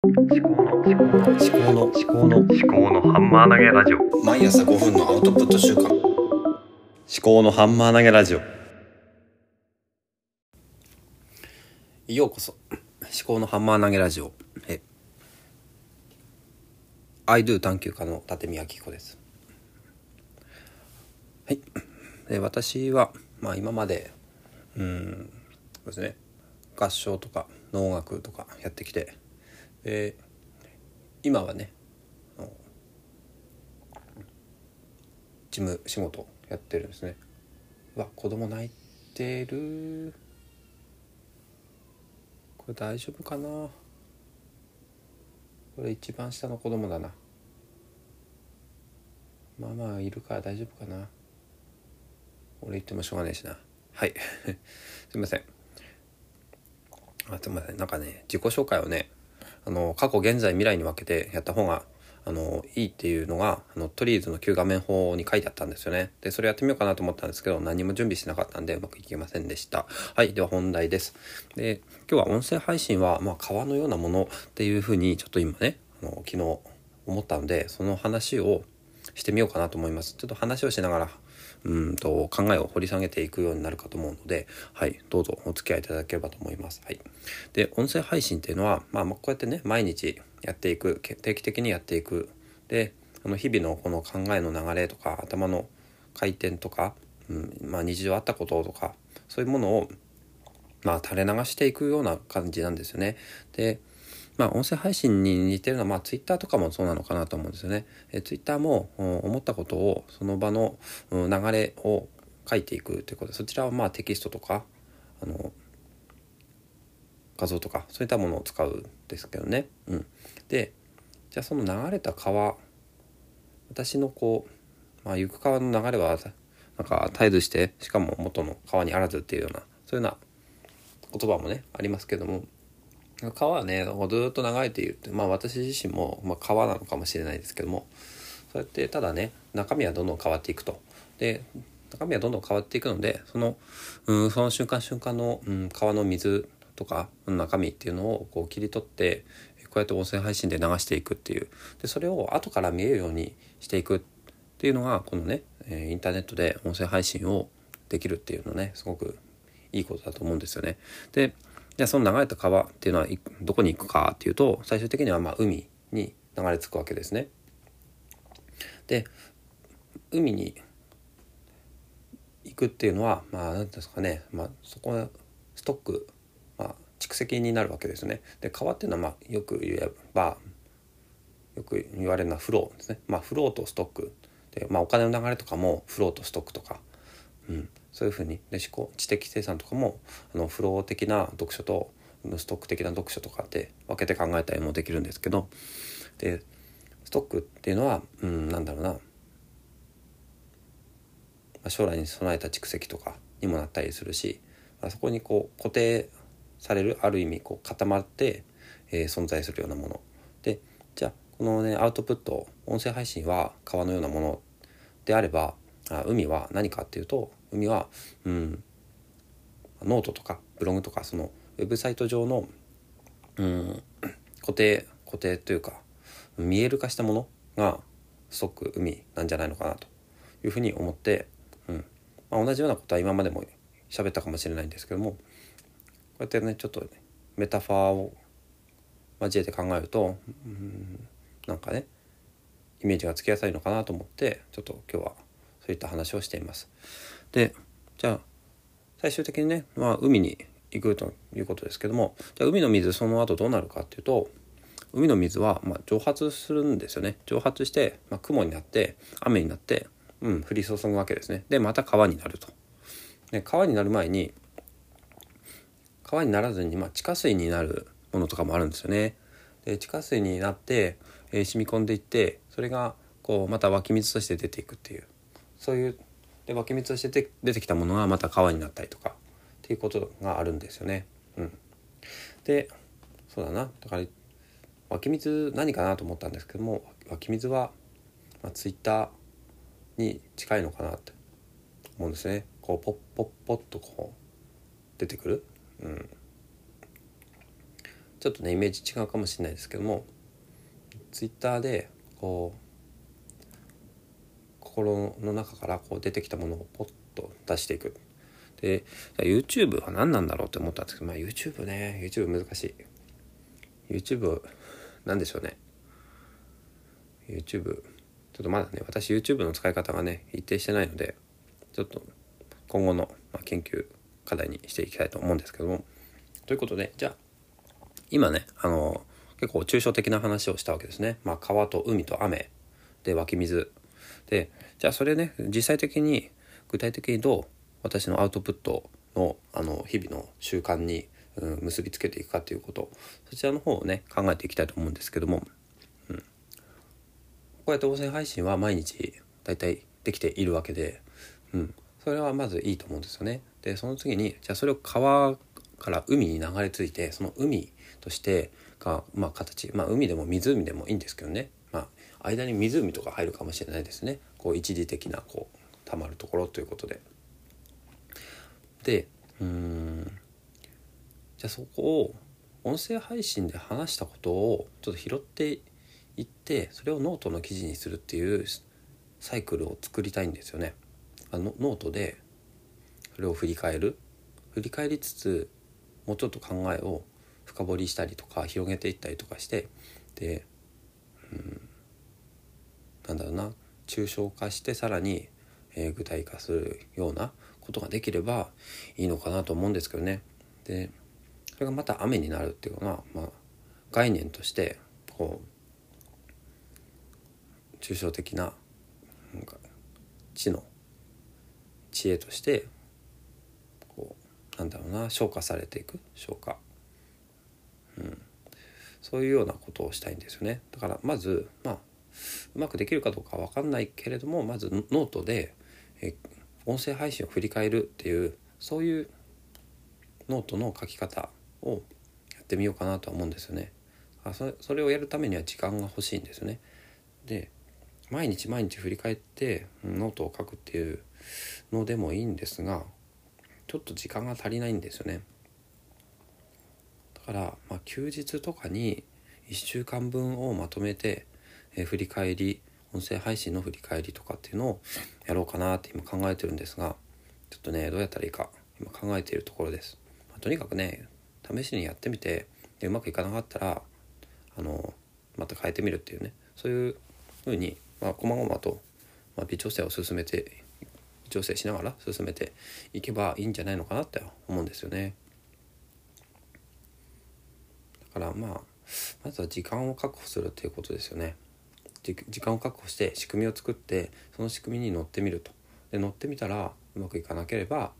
思考の思考の思考の思考の思考のハンマー投げラジオ。毎朝5分のアウトプット週間。思考のハンマー投げラジオ。ようこそ。思考のハンマー投げラジオ。え。I do 探求家の立見明彦です。はい。で私はまあ今までうんそうですね。合唱とか能楽とかやってきてで今はね事務仕事やってるんですね。わ子供泣いてる。これ大丈夫かな。これ一番下の子供だな。まあまあいるから大丈夫かな。俺言ってもしょうがないしな。はい。すいません。あすいません。なんかね自己紹介をねあの過去現在未来に分けてやった方があのいいっていうのがあのトリーズの旧画面法に書いてあったんですよね。でそれやってみようかなと思ったんですけど何も準備してなかったんでうまくいきませんでした。はいでは本題です。で今日は音声配信は、まあ、川のようなものっていうふうにちょっと今ねあの昨日思ったのでその話をしてみようかなと思いますちょっと話をしながらうんと考えを掘り下げていくようになるかと思うので、はい、どうぞお付き合いいただければと思います。はい、で音声配信っていうのは、まあ、こうやってね毎日やっていく定期的にやっていくであの日々のこの考えの流れとか頭の回転とか、うんまあ、日常あったこととかそういうものを、まあ、垂れ流していくような感じなんですよね。でまあ、音声配信に似てるのは、まあ、ツイッターとかもそうなのかなと思うんですよね。えツイッターも思ったことをその場の流れを書いていくということでそちらはまあテキストとかあの画像とかそういったものを使うんですけどね。うん、でじゃあその流れた川私のこう、まあ、行く川の流れはなんか絶えずしてしかも元の川にあらずっていうようなそういうような言葉もねありますけども川はねずっと流れているってまあ私自身も、まあ、川なのかもしれないですけどもそうやってただね中身はどんどん変わっていくと。で中身はどんどん変わっていくのでその,、うん、その瞬間瞬間の、うん、川の水とか中身っていうのをこう切り取ってこうやって音声配信で流していくっていうでそれを後から見えるようにしていくっていうのがこのねインターネットで音声配信をできるっていうのねすごくいいことだと思うんですよね。でじゃあその流れた川っていうのはどこに行くかっていうと最終的にはま海に流れ着くわけですね。で海に行くっていうのはまあ何ですかね、まあ、そこはストック、まあ、蓄積になるわけですね。で川っていうのはまあよく言えばよく言われるのはフローですね。まあフローとストックで、まあ、お金の流れとかもフローとストックとか、うん、そういうふうにで思考知的生産とかもあのフロー的な読書とストック的な読書とかって分けて考えたりもできるんですけどでストックっていうのは、うん、なんだろうな、まあ、将来に備えた蓄積とかにもなったりするし、まあ、そこにこう固定されるある意味こう固まって、えー、存在するようなもの。でじゃあこのねアウトプット音声配信は川のようなものであればあ海は何かっていうと海は、うん、ノートとかブログとかそのウェブサイト上の、うん、固定固定というか見える化したものがストック海なんじゃないのかなというふうに思って、うんまあ、同じようなことは今までも喋ったかもしれないんですけどもこうやってねちょっと、ね、メタファーを交えて考えると、うん、なんかねイメージがつきやすいのかなと思ってちょっと今日はそういった話をしています。でじゃあ最終的にね、まあ、海に行くということですけどもじゃあ海の水その後どうなるかっていうと海の水はま蒸発するんですよね。蒸発して、まあ、雲になって雨になって、うん、降り注ぐわけですね。でまた川になると。で川になる前に川にならずに、まあ、地下水になるものとかもあるんですよね。で地下水になって、えー、染み込んでいってそれがこうまた湧き水として出ていくっていう。そういうで湧き水として出てきたものがまた川になったりとかっていうことがあるんですよね。うん、でそうだなだから湧き水何かなと思ったんですけども湧き水は、まあ、ツイッターに近いのかなって思うんですね。こうポッポッポッとこう出てくる。うんちょっとねイメージ違うかもしれないですけどもツイッターでこう心の中からこう出てきたものをポッと出していく。で YouTube は何なんだろうって思ったんですけど、まあ、YouTube ね YouTube 難しい。YouTube なんでしょうね。YouTube ちょっとまだね私 YouTube の使い方がね一定してないのでちょっと今後の、研究課題にしていきたいと思うんですけども。ということでじゃあ今ねあの結構抽象的な話をしたわけですね、まあ、川と海と雨で湧き水でじゃあそれね実際的に具体的にどう私のアウトプットのあの日々の習慣に、うん、結びつけていくかということそちらの方をね考えていきたいと思うんですけども、うん、こうやって音声配信は毎日だいたいできているわけで、うん、それはまずいいと思うんですよね。でその次にじゃあそれを川から海に流れ着いてその海としてが、まあ、形、まあ、海でも湖でもいいんですけどね、間に湖とか入るかもしれないですねこう一時的なこうたまるところということで。でうんじゃあそこを音声配信で話したことをちょっと拾っていってそれをノートの記事にするっていうサイクルを作りたいんですよね。あのノートでそれを振り返る振り返りつつもうちょっと考えを深掘りしたりとか広げていったりとかしてで、だろうな抽象化してさらに、えー、具体化するようなことができればいいのかなと思うんですけどね。でそれがまた雨になるっていうのは、まあ、概念としてこう抽象的ななんか知の知恵としてこうなんだろうな消化されていく消化、うん、そういうようなことをしたいんですよね。だからまずまあうまくできるかどうかわかんないけれどもまずノートでえ音声配信を振り返るっていうそういうノートの書き方をやってみようかなとは思うんですよね。あそれそれをやるためには時間が欲しいんですよね。で毎日毎日振り返ってノートを書くっていうのでもいいんですがちょっと時間が足りないんですよね。だから、まあ、休日とかに1週間分をまとめて、えー、振り返り音声配信の振り返りとかっていうのをやろうかなって今考えてるんですがちょっとねどうやったらいいか今考えているところです。まあ、とにかくね試しにやってみてでうまくいかなかったらあのまた変えてみるっていうねそういうふうにまあ、細々と、まあ、微調整を進めて微調整しながら進めていけばいいんじゃないのかなって思うんですよね。だからまあまずは時間を確保するっていうことですよね。時間を確保して仕組みを作ってその仕組みに乗ってみると。で乗ってみたらうまくいかなければ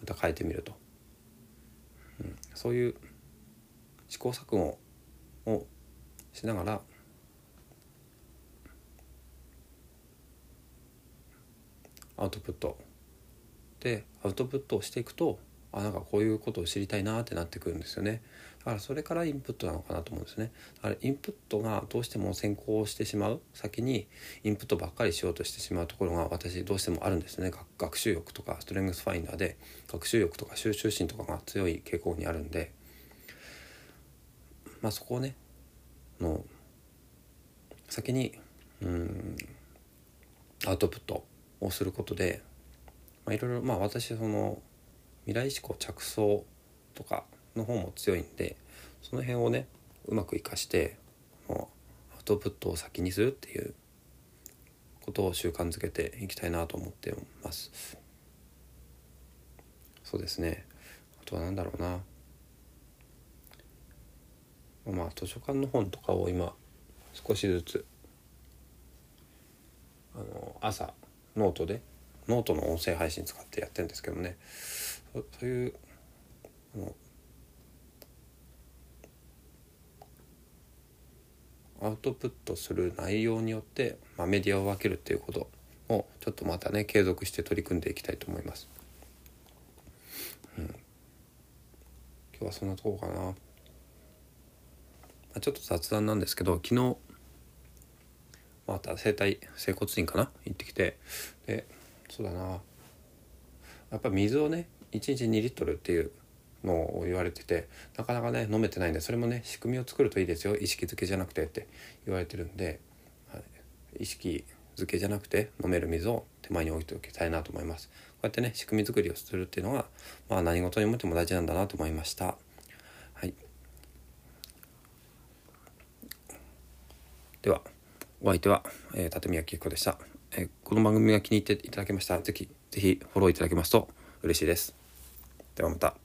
また変えてみると。うん、そういう試行錯誤をしながらアウトプットでアウトプットをしていくとあなんかこういうことを知りたいなってなってくるんですよねだからそれからインプットなのかなと思うんですね。だからインプットがどうしても先行してしまう先にインプットばっかりしようとしてしまうところが私どうしてもあるんですね。学習欲とかストレングスファインダーで学習欲とか収集心とかが強い傾向にあるんで。まあそこをねの先にうんアウトプットをすることで、まあ、いろいろまあ私その未来思考着想とかの方も強いんでその辺をねうまく生かしてもうアウトプットを先にするっていうことを習慣づけていきたいなと思ってます。そうですね。あとは何だろうな。まあ図書館の本とかを今少しずつあの朝ノートでノートの音声配信使ってやってるんですけどね。そういうアウトプットする内容によって、まあ、メディアを分けるっていうことをちょっとまたね継続して取り組んでいきたいと思います。うん、今日はそんなとこかな。まあ、ちょっと雑談なんですけど昨日また整体整骨院かな？行ってきてでそうだなやっぱ水をね1日2リットルっていうのを言われててなかなかね飲めてないんでそれもね仕組みを作るといいですよ。意識づけじゃなくてって言われてるんで、意識づけじゃなくて飲める水を手前に置いておきたいなと思います。こうやってね仕組み作りをするっていうのはまあ何事においても大事なんだなと思いました。はい。ではお相手は、えー、立宮紀子でした、えーこの番組が気に入っていただけましたらぜひぜひフォローいただけますと嬉しいです。ではまた。